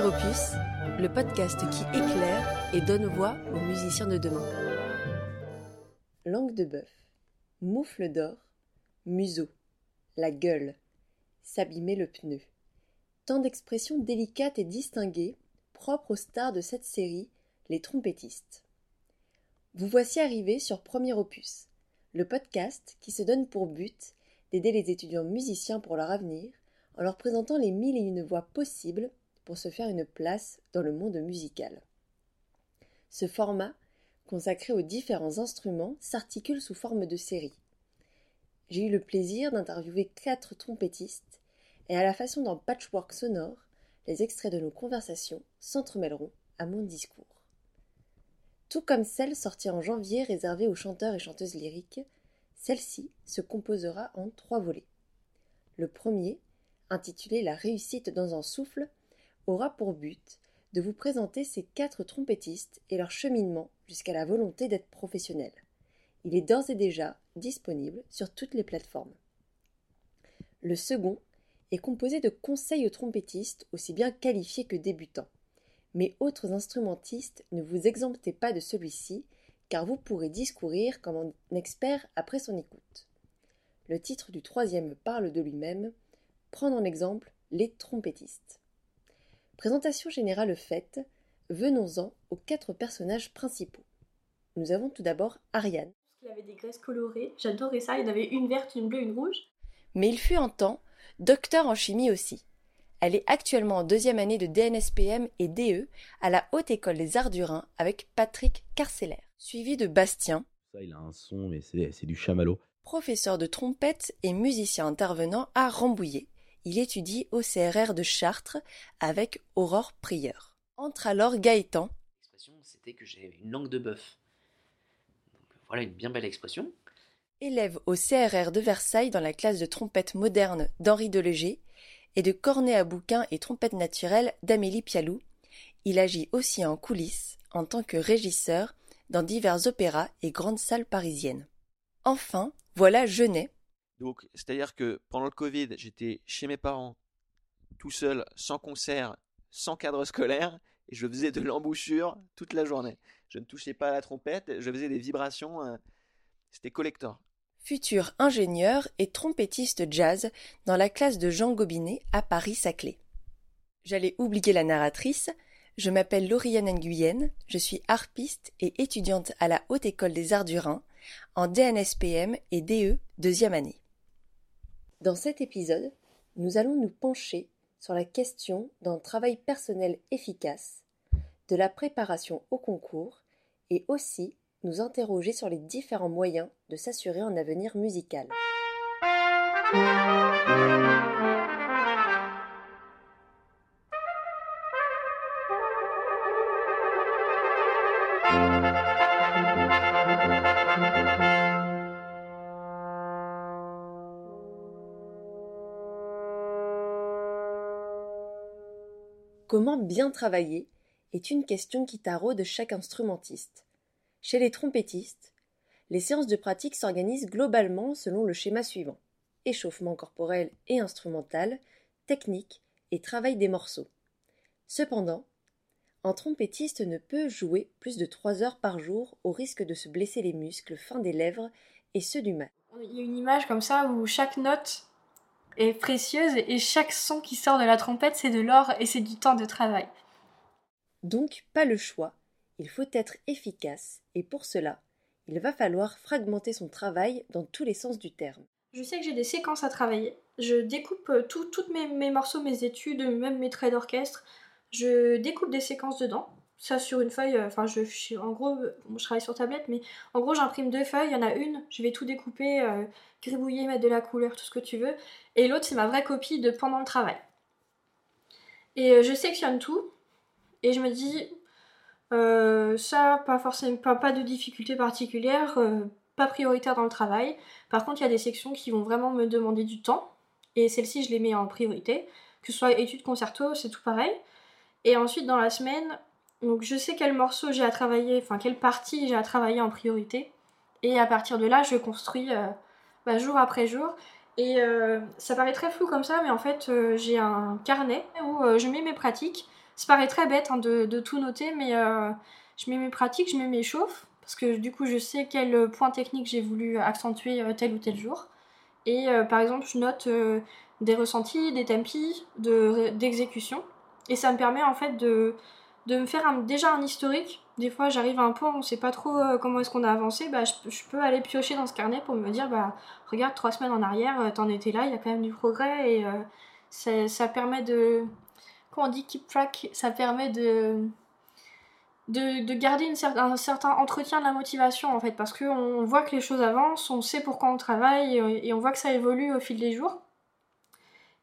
Opus, le podcast qui éclaire et donne voix aux musiciens de demain. Langue de bœuf, moufle d'or, museau, la gueule, s'abîmer le pneu. Tant d'expressions délicates et distinguées, propres aux stars de cette série, les trompettistes. Vous voici arrivés sur Premier Opus, le podcast qui se donne pour but d'aider les étudiants musiciens pour leur avenir en leur présentant les mille et une voix possibles se faire une place dans le monde musical. Ce format, consacré aux différents instruments, s'articule sous forme de série. J'ai eu le plaisir d'interviewer quatre trompettistes, et à la façon d'un patchwork sonore, les extraits de nos conversations s'entremêleront à mon discours. Tout comme celle sortie en janvier réservée aux chanteurs et chanteuses lyriques, celle-ci se composera en trois volets. Le premier, intitulé La réussite dans un souffle, aura pour but de vous présenter ces quatre trompettistes et leur cheminement jusqu'à la volonté d'être professionnels. Il est d'ores et déjà disponible sur toutes les plateformes. Le second est composé de conseils aux trompettistes aussi bien qualifiés que débutants. Mais autres instrumentistes, ne vous exemptez pas de celui-ci, car vous pourrez discourir comme un expert après son écoute. Le titre du troisième parle de lui-même, prendre en exemple les trompettistes. Présentation générale faite, venons-en aux quatre personnages principaux. Nous avons tout d'abord Ariane. Il avait des graisses colorées, j'adorais ça, il y en avait une verte, une bleue, une rouge. Mais il fut un temps docteur en chimie aussi. Elle est actuellement en deuxième année de DNSPM et DE à la Haute École des Arts du Rhin avec Patrick Carceller, suivi de Bastien. Ça, il a un son, mais c'est du chamallow. Professeur de trompette et musicien intervenant à Rambouillet, il étudie au CRR de Chartres avec Aurore Prieur. Entre alors Gaëtan. L'expression, c'était que j'avais une langue de bœuf. Voilà une bien belle expression. Élève au CRR de Versailles dans la classe de trompette moderne d'Henri Deleger et de cornet à bouquin et trompette naturelle d'Amélie Pialou, il agit aussi en coulisses en tant que régisseur dans divers opéras et grandes salles parisiennes. Enfin, voilà Genet, donc, c'est-à-dire que pendant le Covid, j'étais chez mes parents, tout seul, sans concert, sans cadre scolaire, et je faisais de l'embouchure toute la journée. Je ne touchais pas à la trompette, je faisais des vibrations, euh, c'était collector. Futur ingénieur et trompettiste jazz dans la classe de Jean Gobinet à Paris-Saclay. J'allais oublier la narratrice, je m'appelle Lauriane Nguyen, je suis harpiste et étudiante à la Haute École des Arts du Rhin, en DNSPM et DE deuxième année. Dans cet épisode, nous allons nous pencher sur la question d'un travail personnel efficace, de la préparation au concours et aussi nous interroger sur les différents moyens de s'assurer un avenir musical. Comment bien travailler est une question qui taraude chaque instrumentiste. Chez les trompettistes, les séances de pratique s'organisent globalement selon le schéma suivant échauffement corporel et instrumental, technique et travail des morceaux. Cependant, un trompettiste ne peut jouer plus de trois heures par jour au risque de se blesser les muscles fins des lèvres et ceux du mat. Il y a une image comme ça où chaque note est précieuse et chaque son qui sort de la trompette, c'est de l'or et c'est du temps de travail. Donc, pas le choix, il faut être efficace et pour cela, il va falloir fragmenter son travail dans tous les sens du terme. Je sais que j'ai des séquences à travailler. Je découpe euh, tous mes, mes, morceaux, mes études, même mes traits d'orchestre. Je découpe des séquences dedans. Ça sur une feuille, euh, enfin je, en gros, je travaille sur tablette, mais en gros j'imprime deux feuilles, il y en a une, je vais tout découper, euh, gribouiller, mettre de la couleur, tout ce que tu veux. Et l'autre c'est ma vraie copie de pendant le travail. Et je sectionne tout, et je me dis, ça, pas forcément, pas, pas de difficulté particulière, pas prioritaire dans le travail. Par contre, il y a des sections qui vont vraiment me demander du temps. Et celles-ci, je les mets en priorité. Que ce soit études concerto, c'est tout pareil. Et ensuite, dans la semaine, donc je sais quel morceau j'ai à travailler, enfin quelle partie j'ai à travailler en priorité. Et à partir de là, je construis euh, bah, jour après jour. Et euh, ça paraît très flou comme ça, mais en fait, euh, j'ai un carnet où je mets mes pratiques. Ça paraît très bête hein, de, de, tout noter, mais je mets mes pratiques, je mets mes chauffes, parce que du coup, je sais quel point technique j'ai voulu accentuer tel ou tel jour. Et par exemple, je note des ressentis, des tempis, d'exécution. et ça me permet en fait de, de me faire déjà un historique. Des fois, j'arrive à un point où on sait pas trop euh, comment est-ce qu'on a avancé. Bah, je, peux aller piocher dans ce carnet pour me dire bah, regarde, trois semaines en arrière, euh, t'en étais là, il y a quand même du progrès. Et euh, ça permet de. Comment on dit keep track Ça permet de. De, garder un certain entretien de la motivation en fait parce qu'on voit que les choses avancent, on sait pourquoi on travaille et on voit que ça évolue au fil des jours.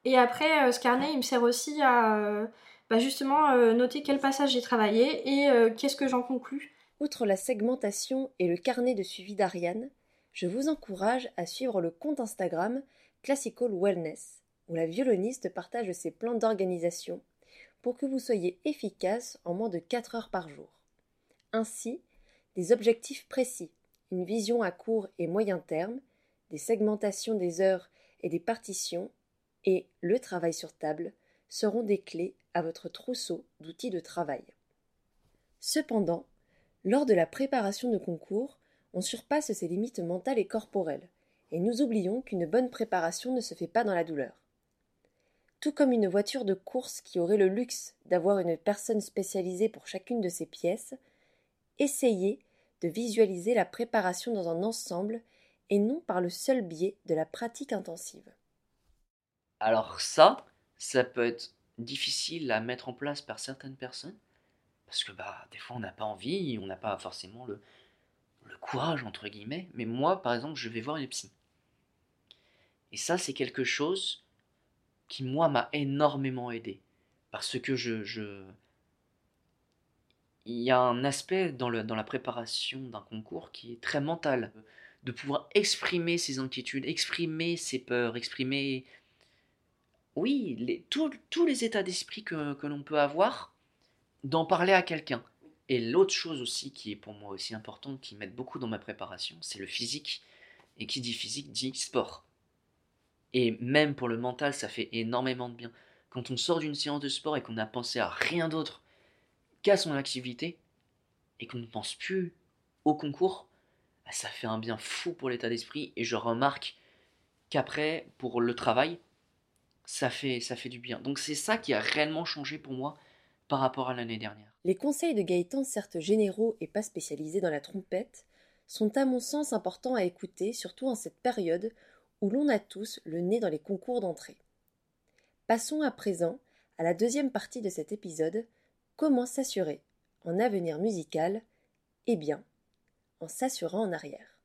Et après, ce carnet, il me sert aussi à bah justement euh, noter quel passage j'ai travaillé et euh, qu'est-ce que j'en conclus. Outre la segmentation et le carnet de suivi d'Ariane, je vous encourage à suivre le compte Instagram Classical Wellness, où la violoniste partage ses plans d'organisation pour que vous soyez efficace en moins de 4 heures par jour. Ainsi, des objectifs précis, une vision à court et moyen terme, des segmentations des heures et des partitions, et le travail sur table seront des clés votre trousseau d'outils de travail. Cependant, lors de la préparation de concours, on surpasse ses limites mentales et corporelles, et nous oublions qu'une bonne préparation ne se fait pas dans la douleur. Tout comme une voiture de course qui aurait le luxe d'avoir une personne spécialisée pour chacune de ses pièces, essayez de visualiser la préparation dans un ensemble et non par le seul biais de la pratique intensive. Alors ça, ça peut être difficile à mettre en place par certaines personnes, parce que bah, des fois on n'a pas envie, on n'a pas forcément le, le courage, entre guillemets, mais moi par exemple je vais voir une psy. Et ça c'est quelque chose qui moi m'a énormément aidé, parce que je, je... Il y a un aspect dans, le, dans la préparation d'un concours qui est très mental, de pouvoir exprimer ses inquiétudes, exprimer ses peurs, exprimer oui, les, tous les états d'esprit que, l'on peut avoir, d'en parler à quelqu'un. Et l'autre chose aussi qui est pour moi aussi importante, qui m'aide beaucoup dans ma préparation, c'est le physique. Et qui dit physique dit sport. Et même pour le mental, ça fait énormément de bien. Quand on sort d'une séance de sport et qu'on n'a pensé à rien d'autre qu'à son activité, et qu'on ne pense plus au concours, bah, ça fait un bien fou pour l'état d'esprit. Et je remarque qu'après, pour le travail, ça fait, ça fait du bien. Donc c'est ça qui a réellement changé pour moi par rapport à l'année dernière. Les conseils de Gaëtan, certes généraux et pas spécialisés dans la trompette, sont à mon sens importants à écouter, surtout en cette période où l'on a tous le nez dans les concours d'entrée. Passons à présent à la deuxième partie de cet épisode, comment s'assurer en avenir musical Eh bien, en s'assurant en arrière.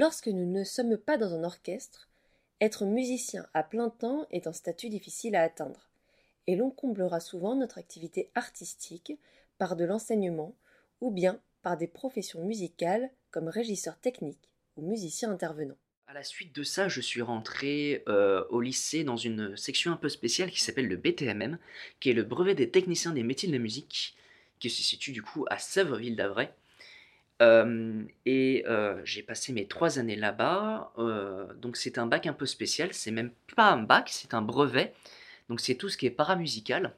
Lorsque nous ne sommes pas dans un orchestre, être musicien à plein temps est un statut difficile à atteindre, et l'on comblera souvent notre activité artistique par de l'enseignement ou bien par des professions musicales comme régisseur technique ou musicien intervenant. À la suite de ça, je suis rentré euh, au lycée dans une section un peu spéciale qui s'appelle le BTMM, qui est le brevet des techniciens des métiers de la musique, qui se situe du coup à Sèvres-Ville d'Avray et j'ai passé mes trois années là-bas. donc c'est un bac un peu spécial. C'est même pas un bac, c'est un brevet. Donc c'est tout ce qui est paramusical.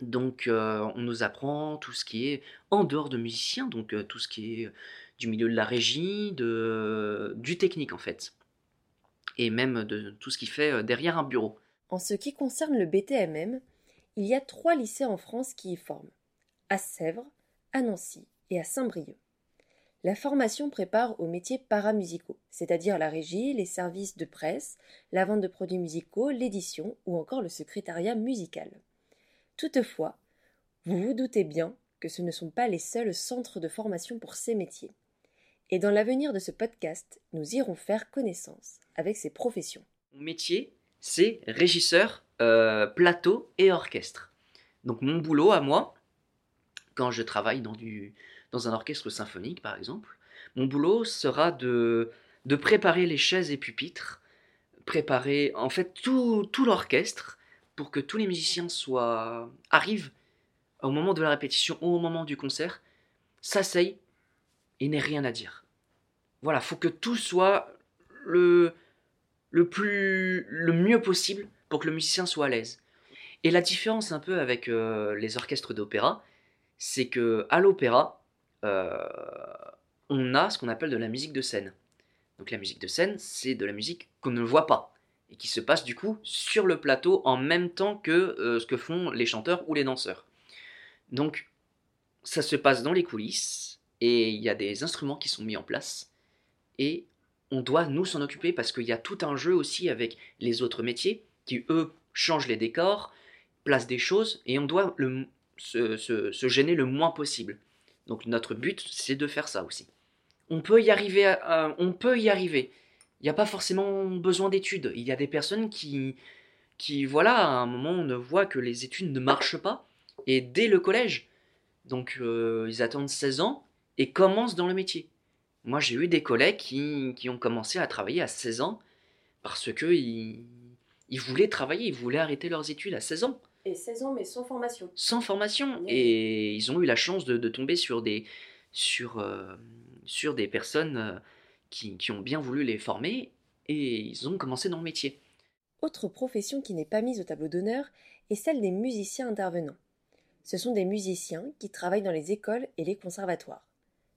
Donc on nous apprend tout ce qui est en dehors de musiciens, donc tout ce qui est du milieu de la régie, du technique en fait. Et même de tout ce qui fait derrière un bureau. En ce qui concerne le BTMM, il y a trois lycées en France qui y forment. À Sèvres, à Nancy et à Saint-Brieuc. La formation prépare aux métiers paramusicaux, c'est-à-dire la régie, les services de presse, la vente de produits musicaux, l'édition ou encore le secrétariat musical. Toutefois, vous vous doutez bien que ce ne sont pas les seuls centres de formation pour ces métiers. Et dans l'avenir de ce podcast, nous irons faire connaissance avec ces professions. Mon métier, c'est régisseur, euh, plateau et orchestre. Donc mon boulot à moi, quand je travaille dans du, dans un orchestre symphonique par exemple, mon boulot sera de, de préparer les chaises et pupitres, préparer en fait tout, tout l'orchestre pour que tous les musiciens soient arrivent au moment de la répétition ou au moment du concert, s'asseyent et n'aient rien à dire. Voilà, faut que tout soit le, le plus le mieux possible pour que le musicien soit à l'aise. Et la différence un peu avec euh, les orchestres d'opéra, c'est que à l'opéra, on a ce qu'on appelle de la musique de scène. Donc la musique de scène, c'est de la musique qu'on ne voit pas et qui se passe du coup sur le plateau en même temps que euh, ce que font les chanteurs ou les danseurs. Donc ça se passe dans les coulisses et il y a des instruments qui sont mis en place et on doit nous s'en occuper parce qu'il y a tout un jeu aussi avec les autres métiers qui eux changent les décors, placent des choses et on doit se gêner le moins possible. Donc notre but c'est de faire ça aussi. On peut y arriver, on peut y arriver. Il n'y a pas forcément besoin d'études. Il y a des personnes qui, voilà, à un moment, on voit que les études ne marchent pas, et dès le collège. Donc, euh, ils attendent 16 ans et commencent dans le métier. Moi, j'ai eu des collègues qui, qui ont commencé à travailler à 16 ans parce que ils, ils voulaient travailler, ils voulaient arrêter leurs études à 16 ans Et 16 ans, mais sans formation. sans formation. Et ils ont eu la chance de, de tomber sur des, sur, euh, sur des personnes euh, qui, qui ont bien voulu les former et ils ont commencé dans le métier. Autre profession qui n'est pas mise au tableau d'honneur est celle des musiciens intervenants. Ce sont des musiciens qui travaillent dans les écoles et les conservatoires.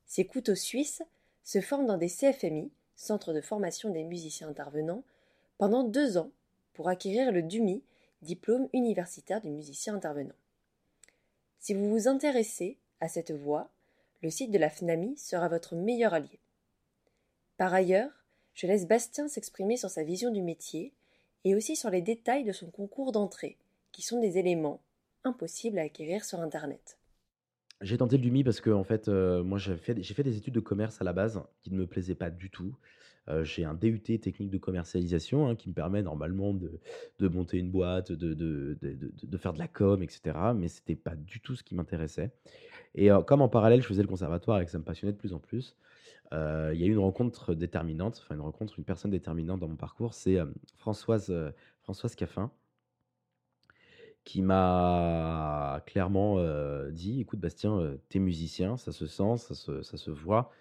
Ces couteaux suisses se forment dans des CFMI, Centres de formation des musiciens intervenants, pendant deux ans pour acquérir le DUMI, diplôme universitaire du musicien intervenant. Si vous vous intéressez à cette voie, le site de la FNAMI sera votre meilleur allié. Par ailleurs, je laisse Bastien s'exprimer sur sa vision du métier et aussi sur les détails de son concours d'entrée, qui sont des éléments impossibles à acquérir sur Internet. J'ai tenté le DUMI parce que en fait, euh, moi j'ai fait, j'ai fait des études de commerce à la base qui ne me plaisaient pas du tout. Euh, j'ai un DUT technique de commercialisation hein, qui me permet normalement de, de monter une boîte, de, de, de- de- faire de la com, etc. Mais c'était pas du tout ce qui m'intéressait. Et euh, comme en parallèle, je faisais le conservatoire et que ça me passionnait de plus en plus, il y a eu une rencontre déterminante, enfin une rencontre, une personne déterminante dans mon parcours, c'est Françoise, Françoise Caffin, qui m'a clairement dit, écoute Bastien, t'es musicien, ça se sent, ça se, voit,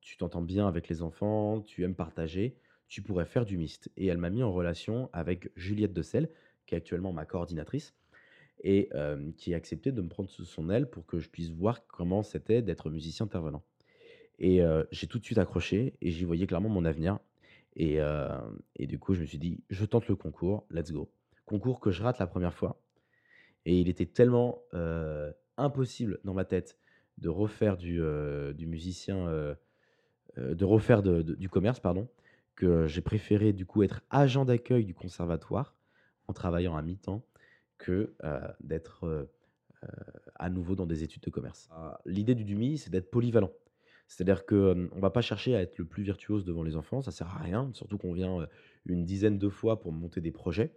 tu t'entends bien avec les enfants, tu aimes partager, tu pourrais faire du mist. Et elle m'a mis en relation avec Juliette Decel, qui est actuellement ma coordinatrice, et qui a accepté de me prendre sous son aile pour que je puisse voir comment c'était d'être musicien intervenant. Et j'ai tout de suite accroché et j'y voyais clairement mon avenir. Et du coup, je me suis dit, je tente le concours, let's go. Concours que je rate la première fois. Et il était tellement impossible dans ma tête de refaire du, musicien, de refaire du commerce, pardon, que j'ai préféré du coup être agent d'accueil du conservatoire en travaillant à mi-temps que d'être à nouveau dans des études de commerce. Ah, L'idée du DUMI, c'est d'être polyvalent. C'est-à-dire qu'on ne va pas chercher à être le plus virtuose devant les enfants, ça sert à rien, surtout qu'on vient une dizaine de fois pour monter des projets.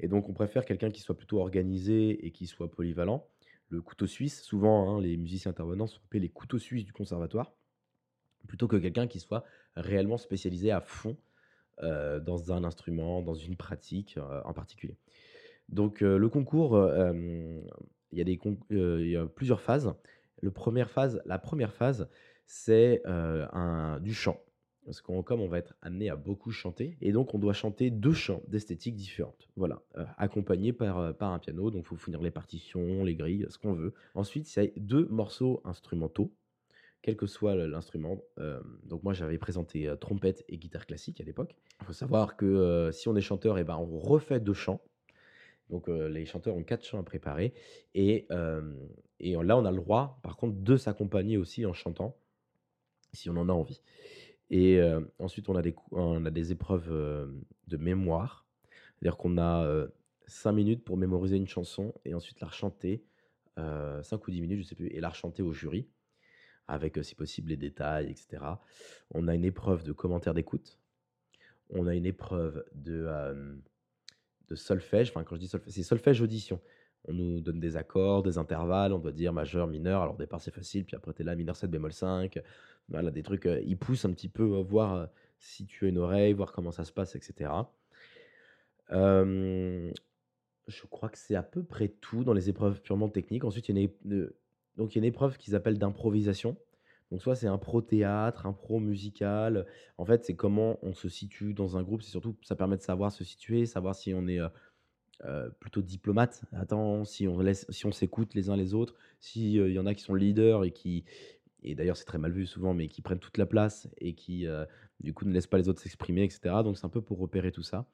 Et donc, on préfère quelqu'un qui soit plutôt organisé et qui soit polyvalent. Le couteau suisse, souvent, hein, les musiciens intervenants sont appelés les couteaux suisses du conservatoire, plutôt que quelqu'un qui soit réellement spécialisé à fond euh, dans un instrument, dans une pratique euh, en particulier. Donc, euh, le concours, il y, a plusieurs phases. Le première phase, la première phase, c'est du chant. Parce qu'on, comme on va être amené à beaucoup chanter, et donc on doit chanter deux chants d'esthétique différentes. Voilà, euh, accompagnés par, euh, par un piano, donc il faut fournir les partitions, les grilles, ce qu'on veut. Ensuite, a deux morceaux instrumentaux, quel que soit l'instrument. Euh, donc moi, j'avais présenté trompette et guitare classique à l'époque. Il faut savoir que si on est chanteur, et ben, on refait deux chants. Donc les chanteurs ont quatre chants à préparer. Et, et là, on a le droit, par contre, de s'accompagner aussi en chantant, si on en a envie. Et euh, ensuite, on a des, on a des épreuves euh, de mémoire. C'est-à-dire qu'on a euh, 5 minutes pour mémoriser une chanson et ensuite la rechanter, euh, 5 ou 10 minutes, je sais plus, et la rechanter au jury, avec, euh, si possible, les détails, etc. On a une épreuve de commentaire d'écoute. On a une épreuve de, euh, de solfège. Enfin, quand je dis solfège, c'est solfège audition. On nous donne des accords, des intervalles, on doit dire majeur, mineur. Alors au départ c'est facile, puis après tu es là mineur 7 bémol 5. Voilà, des trucs, ils poussent un petit peu voir si tu as une oreille, voir comment ça se passe, etc. je crois que c'est à peu près tout dans les épreuves purement techniques. Ensuite, il y a donc, il y a une épreuve qu'ils appellent d'improvisation. Donc, soit c'est un pro théâtre, un pro musical. En fait, c'est comment on se situe dans un groupe. C'est surtout, ça permet de savoir se situer, savoir si on est plutôt diplomate. Attends, si on laisse, si on s'écoute les uns les autres, s'il y en a qui sont leaders et qui, et d'ailleurs c'est très mal vu souvent, mais qui prennent toute la place et qui du coup ne laissent pas les autres s'exprimer, etc. Donc c'est un peu pour repérer tout ça.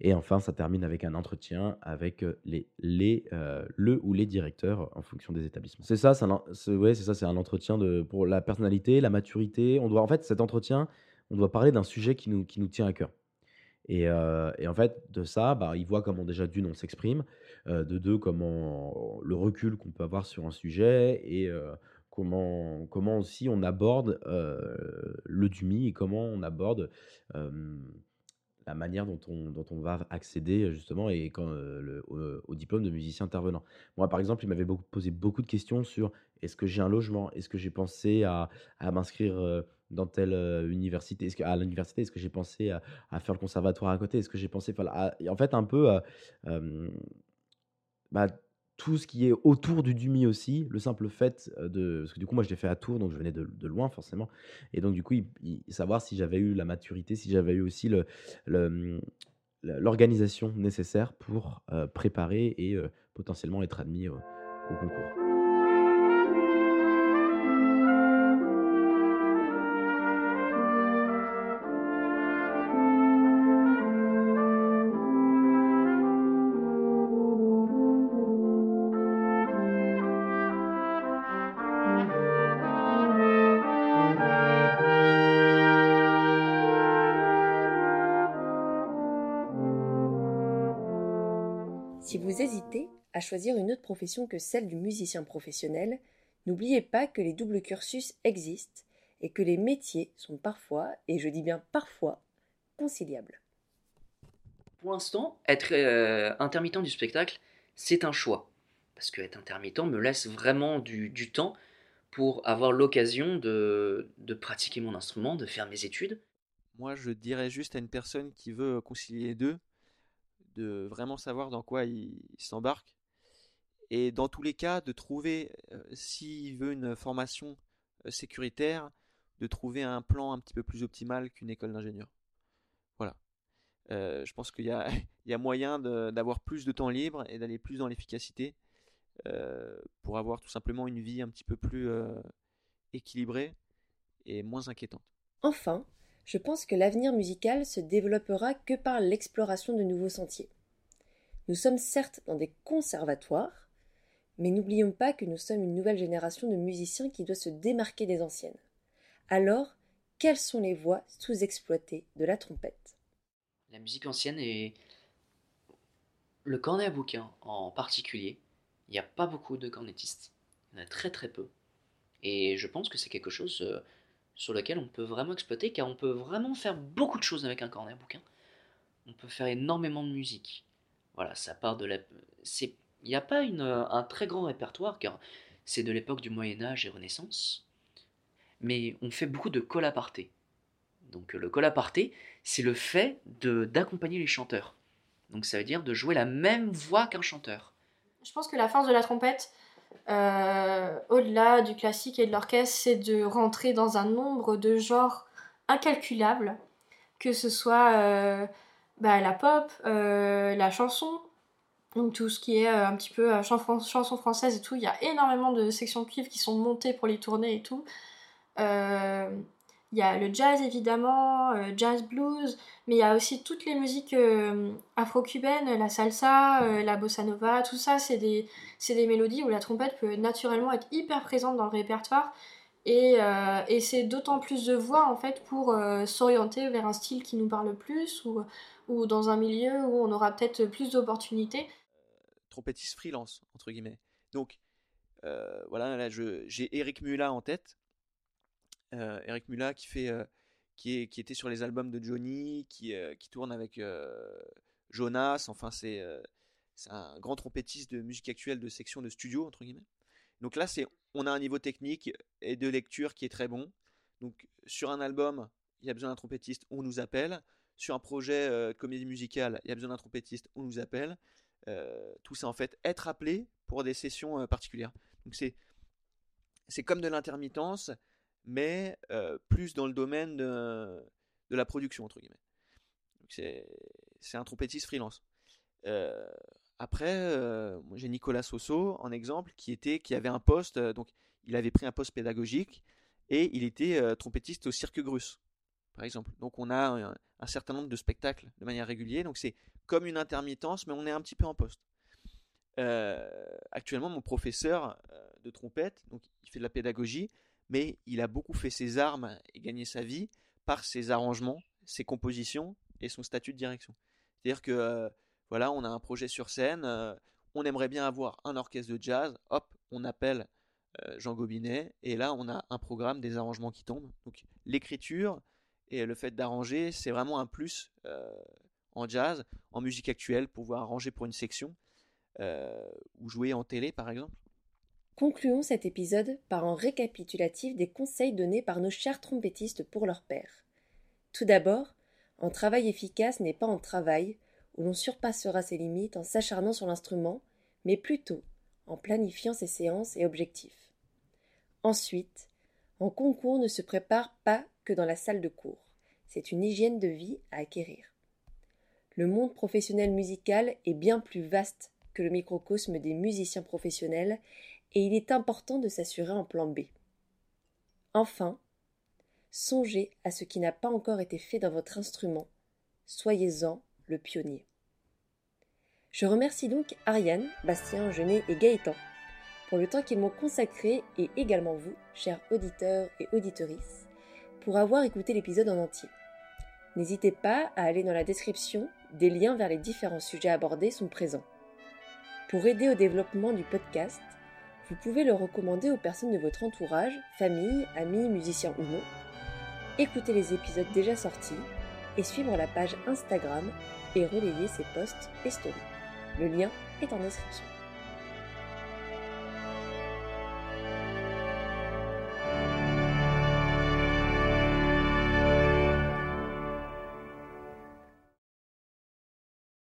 Et enfin, ça termine avec un entretien avec les, les, le ou les directeurs en fonction des établissements. C'est ça, c'est ça, c'est un entretien de, pour la personnalité, la maturité. On doit, en fait, cet entretien, on doit parler d'un sujet qui nous, qui nous tient à cœur. Et, et, en fait, de ça, bah, il voit comment déjà d'une, on s'exprime, de deux, comment le recul qu'on peut avoir sur un sujet, et comment, comment aussi on aborde le DUMI et comment on aborde la manière dont on, dont on va accéder justement et quand, le, au, diplôme de musicien intervenant. Moi, par exemple, il m'avait posé beaucoup de questions sur est-ce que j'ai un logement? Est-ce que j'ai pensé à, à m'inscrire dans telle université? Est-ce que, à l'université Est-ce que j'ai pensé à, à, faire le conservatoire à côté? Est-ce que j'ai pensé... en fait, un peu... Bah, tout ce qui est autour du Dumi aussi, le simple fait de. Parce que du coup, moi, je l'ai fait à Tours, donc je venais de, loin, forcément. Et donc, du coup, savoir si j'avais eu la maturité, si j'avais eu aussi le, l'organisation nécessaire pour préparer et potentiellement être admis au concours. Si vous hésitez à choisir une autre profession que celle du musicien professionnel, n'oubliez pas que les doubles cursus existent et que les métiers sont parfois, et je dis bien parfois, conciliables. Pour l'instant, être euh, intermittent du spectacle, c'est un choix. Parce que être intermittent me laisse vraiment du, temps pour avoir l'occasion de, de pratiquer mon instrument, de faire mes études. Moi, je dirais juste à une personne qui veut concilier les deux, de vraiment savoir dans quoi il, s'embarque. Et dans tous les cas, de trouver, euh, s'il veut une formation euh, sécuritaire, de trouver un plan un petit peu plus optimal qu'une école d'ingénieur. Voilà. Euh, je pense qu'il y, y, a moyen d'avoir plus de temps libre et d'aller plus dans l'efficacité pour avoir tout simplement une vie un petit peu plus équilibrée et moins inquiétante. Enfin, je pense que l'avenir musical se développera que par l'exploration de nouveaux sentiers. Nous sommes certes dans des conservatoires, mais n'oublions pas que nous sommes une nouvelle génération de musiciens qui doit se démarquer des anciennes. Alors, quelles sont les voies sous-exploitées de la trompette? La musique ancienne et le cornet à bouquin en particulier, il n'y a pas beaucoup de cornettistes. Il y en a très très peu. Et je pense que c'est quelque chose euh, sur lequel on peut vraiment exploiter, car on peut vraiment faire beaucoup de choses avec un cornet bouquin. On peut faire énormément de musique. Voilà, ça part de la... Il n'y a pas une, un très grand répertoire, car c'est de l'époque du Moyen Âge et Renaissance. Mais on fait beaucoup de colaparté. Donc le colaparté, c'est le fait d'accompagner les chanteurs. Donc ça veut dire de jouer la même voix qu'un chanteur. Je pense que la force de la trompette, euh, au-delà du classique et de l'orchestre, c'est de rentrer dans un nombre de genres incalculables, que ce soit euh, bah, la pop, euh, la chanson, tout ce qui est un petit peu chanson française et tout. Il y a énormément de sections de qui sont montées pour les tournées et tout. Il y a le jazz évidemment, euh, jazz blues, mais il y a aussi toutes les musiques euh, afro-cubaines, la salsa, euh, la bossa nova, tout ça, c'est des, des, mélodies où la trompette peut naturellement être hyper présente dans le répertoire. Et, et c'est d'autant plus de voix en fait pour s'orienter vers un style qui nous parle plus ou, ou dans un milieu où on aura peut-être plus d'opportunités. trompettiste freelance, entre guillemets. Donc voilà, là j'ai Eric Mula en tête euh, Eric Mula euh, qui, est, qui était sur les albums de Johnny, qui, euh, qui tourne avec Jonas. Enfin, c'est un grand trompettiste de musique actuelle de section de studio, entre guillemets. Donc là, c'est, on a un niveau technique et de lecture qui est très bon. Donc sur un album, il y a besoin d'un trompettiste, on nous appelle. Sur un projet euh, comédie musicale, il y a besoin d'un trompettiste, on nous appelle. Euh, tout ça en fait, être appelé pour des sessions euh, particulières. Donc c'est, c'est comme de l'intermittence, mais plus dans le domaine de, la production, entre guillemets. C'est, un trompettiste freelance. après, j'ai Nicolas Soso en exemple qui était, qui avait un poste, donc il avait pris un poste pédagogique et il était trompettiste au Cirque Grus par exemple. Donc on a un, certain nombre de spectacles de manière régulière, donc c'est comme une intermittence, mais on est un petit peu en poste. Euh, actuellement, mon professeur euh, de trompette, donc il fait de la pédagogie, mais il a beaucoup fait ses armes et gagné sa vie par ses arrangements, ses compositions et son statut de direction. C'est-à-dire que euh, voilà, on a un projet sur scène, on aimerait bien avoir un orchestre de jazz, hop, on appelle Jean Gobinet, et là on a un programme, des arrangements qui tombent. Donc l'écriture, et le fait d'arranger, c'est vraiment un plus euh, en jazz, en musique actuelle, pouvoir arranger pour une section euh, ou jouer en télé par exemple. Concluons cet épisode par un récapitulatif des conseils donnés par nos chers trompettistes pour leur père. Tout d'abord, un travail efficace n'est pas un travail où l'on surpassera ses limites en s'acharnant sur l'instrument, mais plutôt en planifiant ses séances et objectifs. Ensuite, un concours ne se prépare pas que dans la salle de cours. C'est une hygiène de vie à acquérir. Le monde professionnel musical est bien plus vaste que le microcosme des musiciens professionnels et il est important de s'assurer en plan B. Enfin, songez à ce qui n'a pas encore été fait dans votre instrument. Soyez-en le pionnier. Je remercie donc Ariane, Bastien, Genet et Gaëtan pour le temps qu'ils m'ont consacré et également vous, chers auditeurs et auditorices, pour avoir écouté l'épisode en entier. N'hésitez pas à aller dans la description, des liens vers les différents sujets abordés sont présents. Pour aider au développement du podcast, vous pouvez le recommander aux personnes de votre entourage, famille, amis, musiciens ou non, écouter les épisodes déjà sortis et suivre la page Instagram et relayer ses posts et. Le lien est en description.